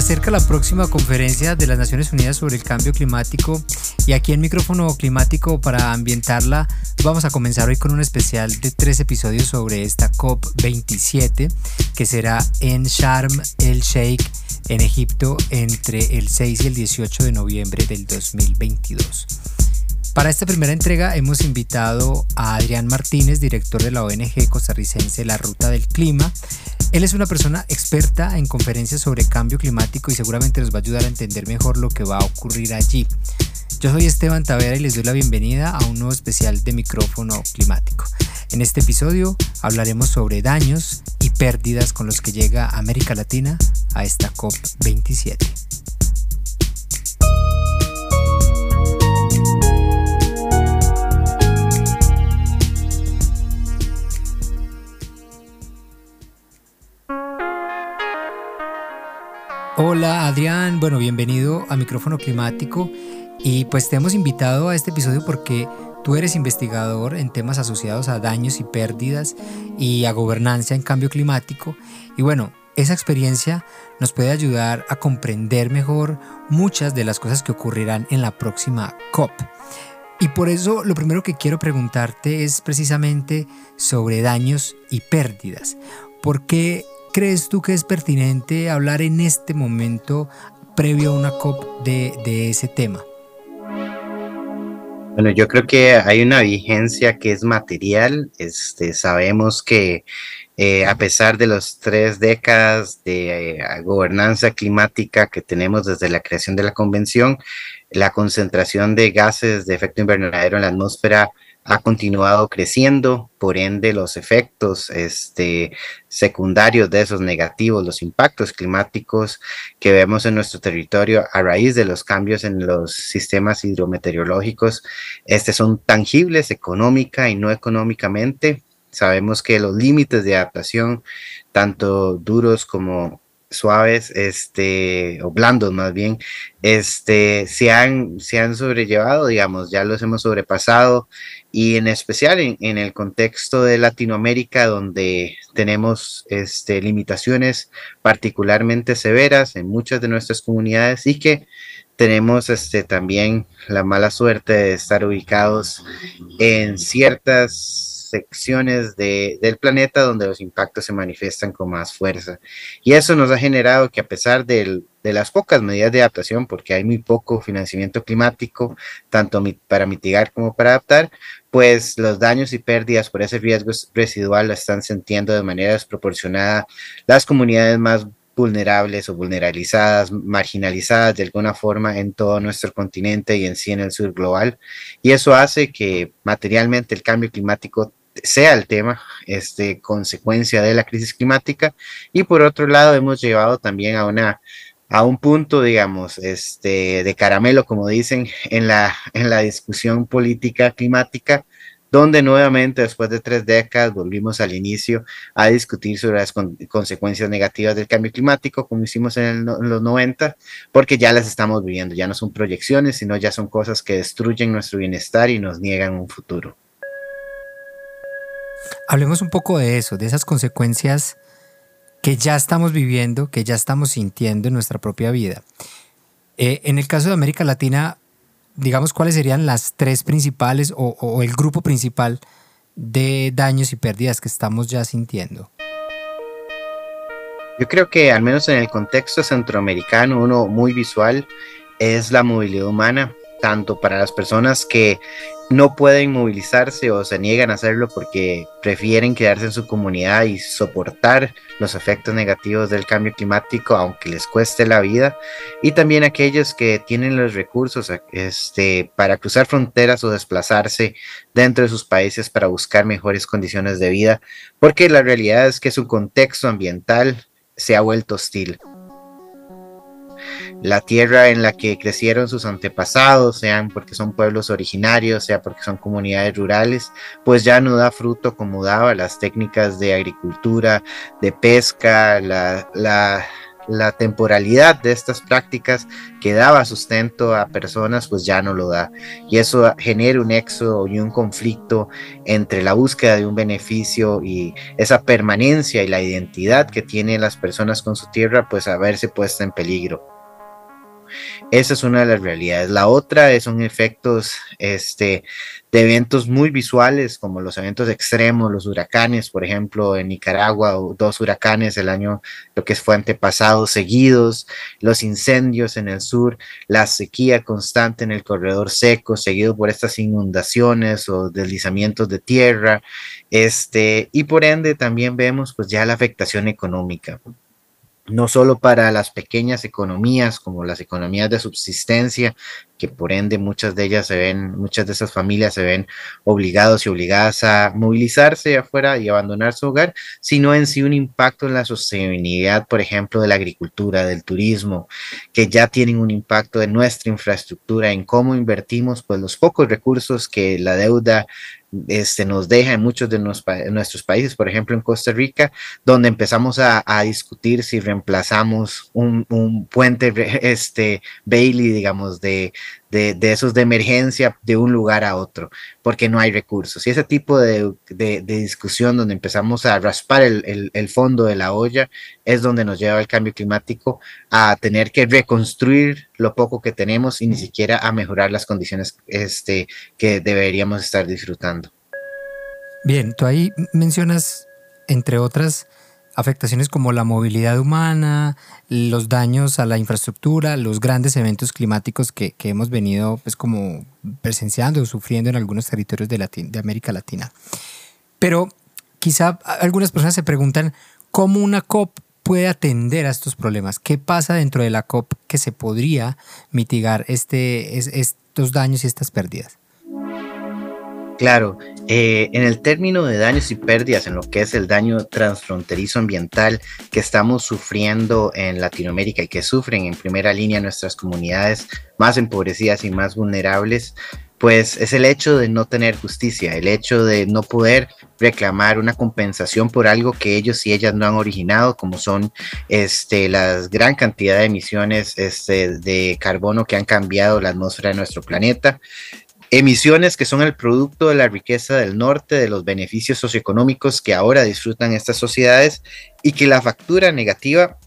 acerca la próxima conferencia de las Naciones Unidas sobre el cambio climático y aquí en micrófono climático para ambientarla vamos a comenzar hoy con un especial de tres episodios sobre esta COP27 que será en Sharm el Sheikh en Egipto entre el 6 y el 18 de noviembre del 2022. Para esta primera entrega hemos invitado a Adrián Martínez, director de la ONG costarricense La Ruta del Clima. Él es una persona experta en conferencias sobre cambio climático y seguramente nos va a ayudar a entender mejor lo que va a ocurrir allí. Yo soy Esteban Tavera y les doy la bienvenida a un nuevo especial de micrófono climático. En este episodio hablaremos sobre daños y pérdidas con los que llega América Latina a esta COP27. Hola Adrián, bueno, bienvenido a Micrófono Climático y pues te hemos invitado a este episodio porque tú eres investigador en temas asociados a daños y pérdidas y a gobernanza en cambio climático y bueno, esa experiencia nos puede ayudar a comprender mejor muchas de las cosas que ocurrirán en la próxima COP. Y por eso lo primero que quiero preguntarte es precisamente sobre daños y pérdidas. ¿Por qué crees tú que es pertinente hablar en este momento previo a una COP de, ese tema? Bueno, yo creo que hay una vigencia que es material. Este, sabemos que eh, a pesar de las tres décadas de eh, gobernanza climática que tenemos desde la creación de la convención, la concentración de gases de efecto invernadero en la atmósfera ha continuado creciendo, por ende los efectos este, secundarios de esos negativos, los impactos climáticos que vemos en nuestro territorio a raíz de los cambios en los sistemas hidrometeorológicos, este, son tangibles económica y no económicamente. Sabemos que los límites de adaptación, tanto duros como suaves, este, o blandos más bien, este, se han, se han sobrellevado, digamos, ya los hemos sobrepasado y en especial en, el contexto de Latinoamérica, donde tenemos este, limitaciones particularmente severas en muchas de nuestras comunidades y que tenemos este, también la mala suerte de estar ubicados en ciertas secciones del planeta donde los impactos se manifiestan con más fuerza. Y eso nos ha generado que a pesar de las pocas medidas de adaptación, porque hay muy poco financiamiento climático, tanto para mitigar como para adaptar, pues los daños y pérdidas por ese riesgo residual lo están sintiendo de manera desproporcionada las comunidades más vulnerables o vulnerabilizadas, marginalizadas de alguna forma en todo nuestro continente y en sí en el sur global. Y eso hace que materialmente el cambio climático sea el tema, este, consecuencia de la crisis climática. Y por otro lado, hemos llevado también a una a un punto, digamos, este, de caramelo, como dicen, en la, en la discusión política climática, donde nuevamente después de tres décadas volvimos al inicio a discutir sobre las consecuencias negativas del cambio climático, como hicimos en, en, los 90, porque ya las estamos viviendo, ya no son proyecciones, sino ya son cosas que destruyen nuestro bienestar y nos niegan un futuro. Hablemos un poco de eso, de esas consecuencias que ya estamos viviendo, que ya estamos sintiendo en nuestra propia vida. Eh, en el caso de América Latina, digamos, ¿cuáles serían las tres principales o, o el grupo principal de daños y pérdidas que estamos ya sintiendo? Yo creo que al menos en el contexto centroamericano, uno muy visual es la movilidad humana tanto para las personas que no pueden movilizarse o se niegan a hacerlo porque prefieren quedarse en su comunidad y soportar los efectos negativos del cambio climático aunque les cueste la vida. Y también aquellos que tienen los recursos este, para cruzar fronteras o desplazarse dentro de sus países para buscar mejores condiciones de vida porque la realidad es que su contexto ambiental se ha vuelto hostil la tierra en la que crecieron sus antepasados, sean porque son pueblos originarios, sea porque son comunidades rurales, pues ya no da fruto como daba las técnicas de agricultura, de pesca, la, temporalidad de estas prácticas que daba sustento a personas, pues ya no lo da. Y eso genera un éxodo y un conflicto entre la búsqueda de un beneficio y esa permanencia y la identidad que tienen las personas con su tierra, pues a verse puesta en peligro. Esa es una de las realidades. La otra son efectos este, de eventos muy visuales, como los eventos extremos, los huracanes, por ejemplo, en Nicaragua, dos huracanes el año, lo que fue antepasado, seguidos, los incendios en el sur, la sequía constante en el corredor seco, seguido por estas inundaciones o deslizamientos de tierra, este, y por ende también vemos pues ya la afectación económica no solo para las pequeñas economías como las economías de subsistencia, que por ende muchas de ellas se ven, muchas de esas familias se ven obligados y obligadas a movilizarse afuera y abandonar su hogar, sino en sí un impacto en la sostenibilidad, por ejemplo, de la agricultura, del turismo, que ya tienen un impacto en nuestra infraestructura, en cómo invertimos pues los pocos recursos que la deuda este, nos deja en muchos de nuestros países, por ejemplo en Costa Rica, donde empezamos a, discutir si reemplazamos un, un, puente este, Bailey, digamos, de, de, esos de emergencia de un lugar a otro, porque no hay recursos. Y ese tipo de, discusión donde empezamos a raspar el, fondo de la olla es donde nos lleva el cambio climático a tener que reconstruir lo poco que tenemos y ni siquiera a mejorar las condiciones este, que deberíamos estar disfrutando. Bien, tú ahí mencionas, entre otras, afectaciones como la movilidad humana, los daños a la infraestructura, los grandes eventos climáticos que, hemos venido pues como presenciando o sufriendo en algunos territorios de, de América Latina. Pero quizá algunas personas se preguntan cómo una COP puede atender a estos problemas, qué pasa dentro de la COP que se podría mitigar este, estos daños y estas pérdidas. Claro, eh, en el término de daños y pérdidas, en lo que es el daño transfronterizo ambiental que estamos sufriendo en Latinoamérica y que sufren en primera línea nuestras comunidades más empobrecidas y más vulnerables, pues es el hecho de no tener justicia, el hecho de no poder reclamar una compensación por algo que ellos y ellas no han originado, como son este, la gran cantidad de emisiones este, de carbono que han cambiado la atmósfera de nuestro planeta, emisiones que son el producto de la riqueza del norte, de los beneficios socioeconómicos que ahora disfrutan estas sociedades y que la factura negativa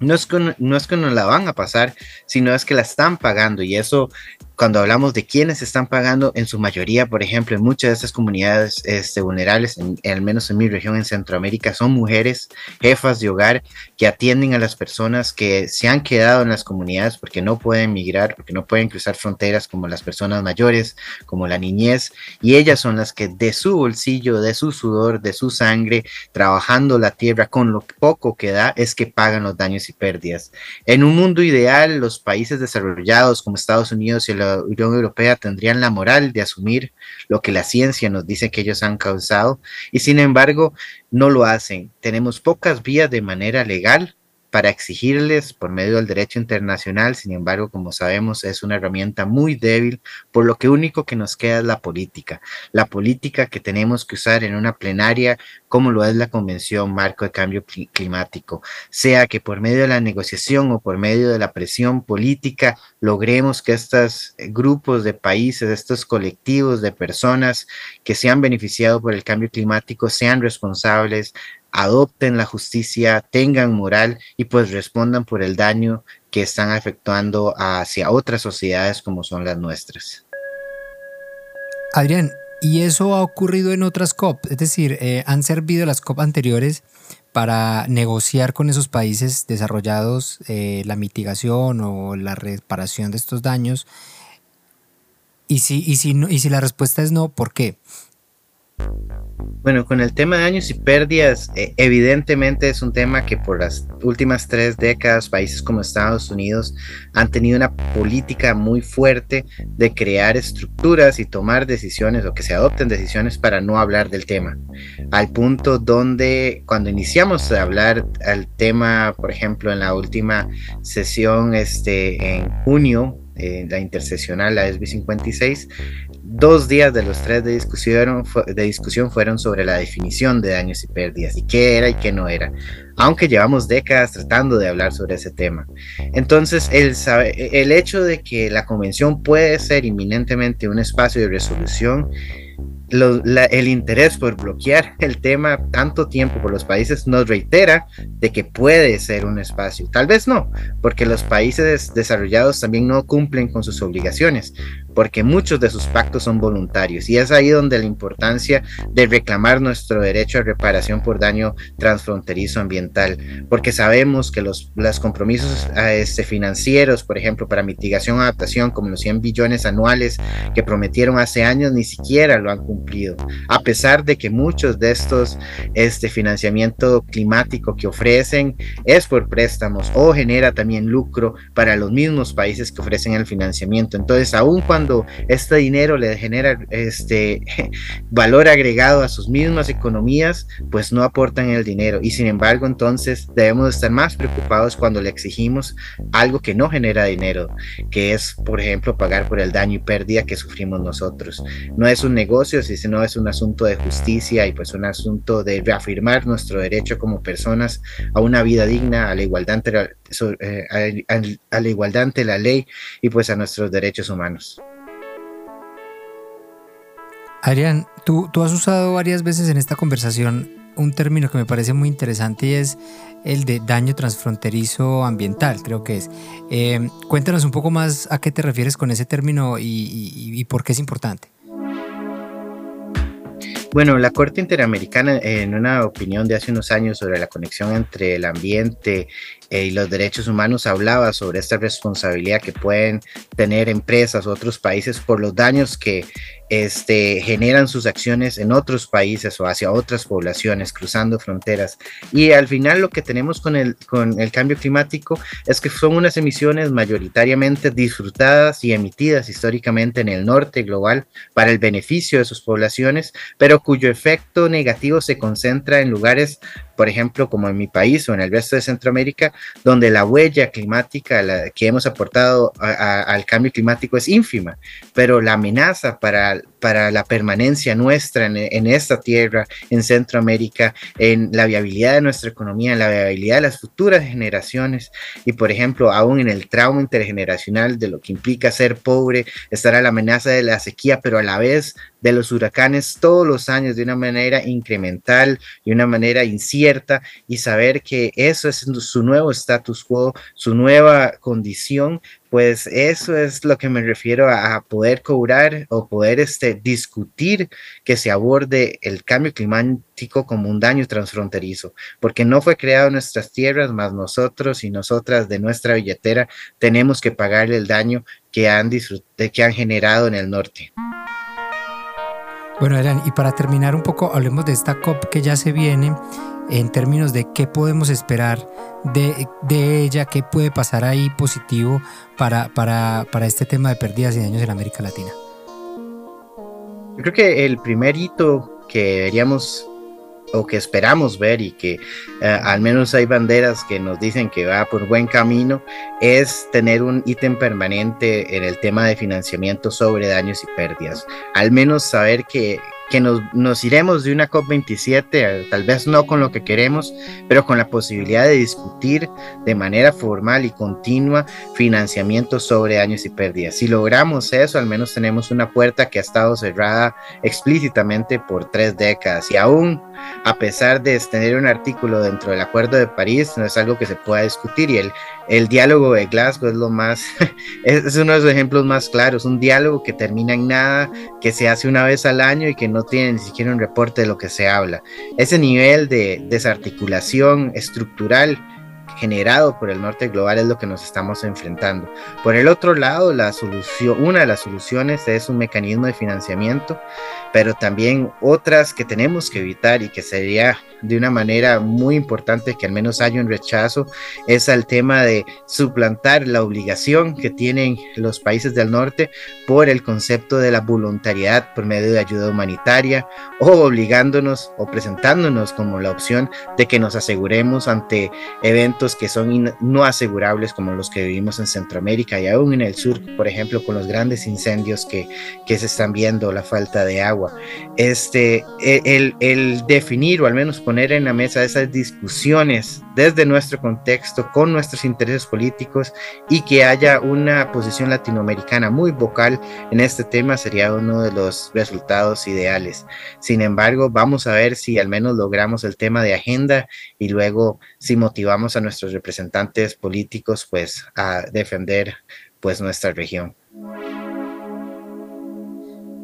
no es, que, no es que nos la van a pasar, sino es que la están pagando y eso cuando hablamos de quiénes están pagando, en su mayoría, por ejemplo, en muchas de estas comunidades este, vulnerables, al menos en mi región en Centroamérica, son mujeres, jefas de hogar, que atienden a las personas que se han quedado en las comunidades porque no pueden migrar, porque no pueden cruzar fronteras como las personas mayores, como la niñez, y ellas son las que de su bolsillo, de su sudor, de su sangre, trabajando la tierra con lo poco que da, es que pagan los daños y pérdidas. En un mundo ideal, los países desarrollados como Estados Unidos y Unión Europea tendrían la moral de asumir lo que la ciencia nos dice que ellos han causado y sin embargo no lo hacen. Tenemos pocas vías de manera legal para exigirles por medio del derecho internacional, sin embargo, como sabemos, es una herramienta muy débil, por lo que único que nos queda es la política, la política que tenemos que usar en una plenaria como lo es la Convención Marco de Cambio Climático, sea que por medio de la negociación o por medio de la presión política logremos que estos grupos de países, estos colectivos de personas que se han beneficiado por el cambio climático sean responsables adopten la justicia, tengan moral y pues respondan por el daño que están efectuando hacia otras sociedades como son las nuestras. Adrián, ¿y eso ha ocurrido en otras COP? Es decir, eh, ¿han servido las COP anteriores para negociar con esos países desarrollados eh, la mitigación o la reparación de estos daños? Y si, y, y si la respuesta es no, ¿por qué? Bueno, con el tema de daños y pérdidas, eh, evidentemente es un tema que por las últimas tres décadas países como Estados Unidos han tenido una política muy fuerte de crear estructuras y tomar decisiones o que se adopten decisiones para no hablar del tema. Al punto donde cuando iniciamos a hablar al tema, por ejemplo, en la última sesión este, en junio, eh, la interseccional, la SB 56, dos días de los tres de discusión, de discusión fueron sobre la definición de daños y pérdidas y qué era y qué no era, aunque llevamos décadas tratando de hablar sobre ese tema. Entonces, el, el hecho de que la convención puede ser inminentemente un espacio de resolución el interés por bloquear el tema tanto tiempo por los países nos reitera de que puede ser un espacio. Tal vez no, porque los países desarrollados también no cumplen con sus obligaciones, porque muchos de sus pactos son voluntarios y es ahí donde la importancia de reclamar nuestro derecho a reparación por daño transfronterizo ambiental, porque sabemos que los, los compromisos este, financieros, por ejemplo, para mitigación adaptación, como los 100 billones anuales que prometieron hace años, ni siquiera lo han cumplido, a pesar de que muchos de estos este financiamiento climático que ofrecen es por préstamos o genera también lucro para los mismos países que ofrecen el financiamiento. Entonces, aun cuando este dinero le genera este valor agregado a sus mismas economías, pues no aportan el dinero. Y sin embargo, entonces debemos estar más preocupados cuando le exigimos algo que no genera dinero, que es, por ejemplo, pagar por el daño y pérdida que sufrimos nosotros. No es un negocio, sino es un asunto de justicia y pues un asunto de reafirmar nuestro derecho como personas a una vida digna, a la igualdad eh, a la igualdad ante la ley y pues a nuestros derechos humanos. Adrián, tú, tú has usado varias veces en esta conversación un término que me parece muy interesante y es el de daño transfronterizo ambiental, creo que es. Eh, cuéntanos un poco más a qué te refieres con ese término y por qué es importante. Bueno, la Corte Interamericana, en una opinión de hace unos años sobre la conexión entre el ambiente eh, y los derechos humanos, hablaba sobre esta responsabilidad que pueden tener empresas u otros países por los daños que este, generan sus acciones en otros países o hacia otras poblaciones, cruzando fronteras. Y al final lo que tenemos con el, con el cambio climático es que son unas emisiones mayoritariamente disfrutadas y emitidas históricamente en el norte global para el beneficio de sus poblaciones, pero cuyo efecto negativo se concentra en lugares por ejemplo, como en mi país o en el resto de Centroamérica, donde la huella climática que hemos aportado al cambio climático es ínfima, pero la amenaza para, para la permanencia nuestra en, esta tierra, en Centroamérica, en la viabilidad de nuestra economía, en la viabilidad de las futuras generaciones y, por ejemplo, aún en el trauma intergeneracional de lo que implica ser pobre, estará la amenaza de la sequía, pero a la vez de los huracanes todos los años de una manera incremental y una manera incierta y saber que eso es su nuevo status quo, su nueva condición, pues eso es lo que me refiero a, poder cobrar o poder este, discutir que se aborde el cambio climático como un daño transfronterizo, porque no fue creado en nuestras tierras, más nosotros y nosotras de nuestra billetera tenemos que pagarle el daño que han, que han generado en el norte. Bueno, Adrián, y para terminar un poco, hablemos de esta COP que ya se viene en términos de qué podemos esperar de, ella, qué puede pasar ahí positivo para, para, para este tema de pérdidas y daños en América Latina. Yo creo que el primer hito que deberíamos o que esperamos ver y que eh, al menos hay banderas que nos dicen que va por buen camino, es tener un ítem permanente en el tema de financiamiento sobre daños y pérdidas. Al menos saber que, que nos, nos, iremos de una COP27, eh, tal vez no con lo que queremos, pero con la posibilidad de discutir de manera formal y continua financiamiento sobre daños y pérdidas. Si logramos eso, al menos tenemos una puerta que ha estado cerrada explícitamente por tres décadas. Y aún a pesar de tener un artículo dentro del Acuerdo de París, no es algo que se pueda discutir. Y el, el diálogo de Glasgow es lo más, es uno de los ejemplos más claros, un diálogo que termina en nada, que se hace una vez al año y que no tiene ni siquiera un reporte de lo que se habla. Ese nivel de desarticulación estructural generado por el norte global es lo que nos estamos enfrentando. Por el otro lado, la solución, una de las soluciones es un mecanismo de financiamiento, pero también otras que tenemos que evitar y que sería de una manera muy importante que al menos haya un rechazo es al tema de suplantar la obligación que tienen los países del norte por el concepto de la voluntariedad por medio de ayuda humanitaria o obligándonos o presentándonos como la opción de que nos aseguremos ante eventos eventos que son no asegurables como los que vivimos en Centroamérica y aún en el sur, por ejemplo, con los grandes incendios que, que se están viendo, la falta de agua. Este, e, el, el definir o al menos poner en la mesa esas discusiones desde nuestro contexto, con nuestros intereses políticos y que haya una posición latinoamericana muy vocal en este tema sería uno de los resultados ideales. Sin embargo, vamos a ver si al menos logramos el tema de agenda y luego si motivamos a nuestros representantes políticos pues a defender pues nuestra región.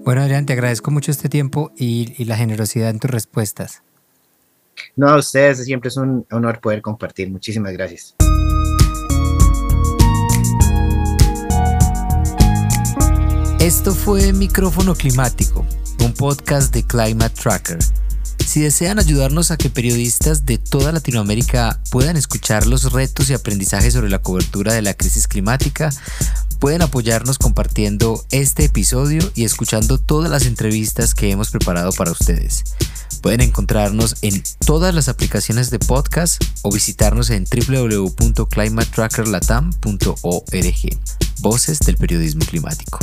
Bueno, Adrián, te agradezco mucho este tiempo y, y la generosidad en tus respuestas. No, a ustedes siempre es un honor poder compartir. Muchísimas gracias. Esto fue Micrófono Climático, un podcast de Climate Tracker. Si desean ayudarnos a que periodistas de toda Latinoamérica puedan escuchar los retos y aprendizajes sobre la cobertura de la crisis climática, pueden apoyarnos compartiendo este episodio y escuchando todas las entrevistas que hemos preparado para ustedes. Pueden encontrarnos en todas las aplicaciones de podcast o visitarnos en www.climatetrackerlatam.org. Voces del periodismo climático.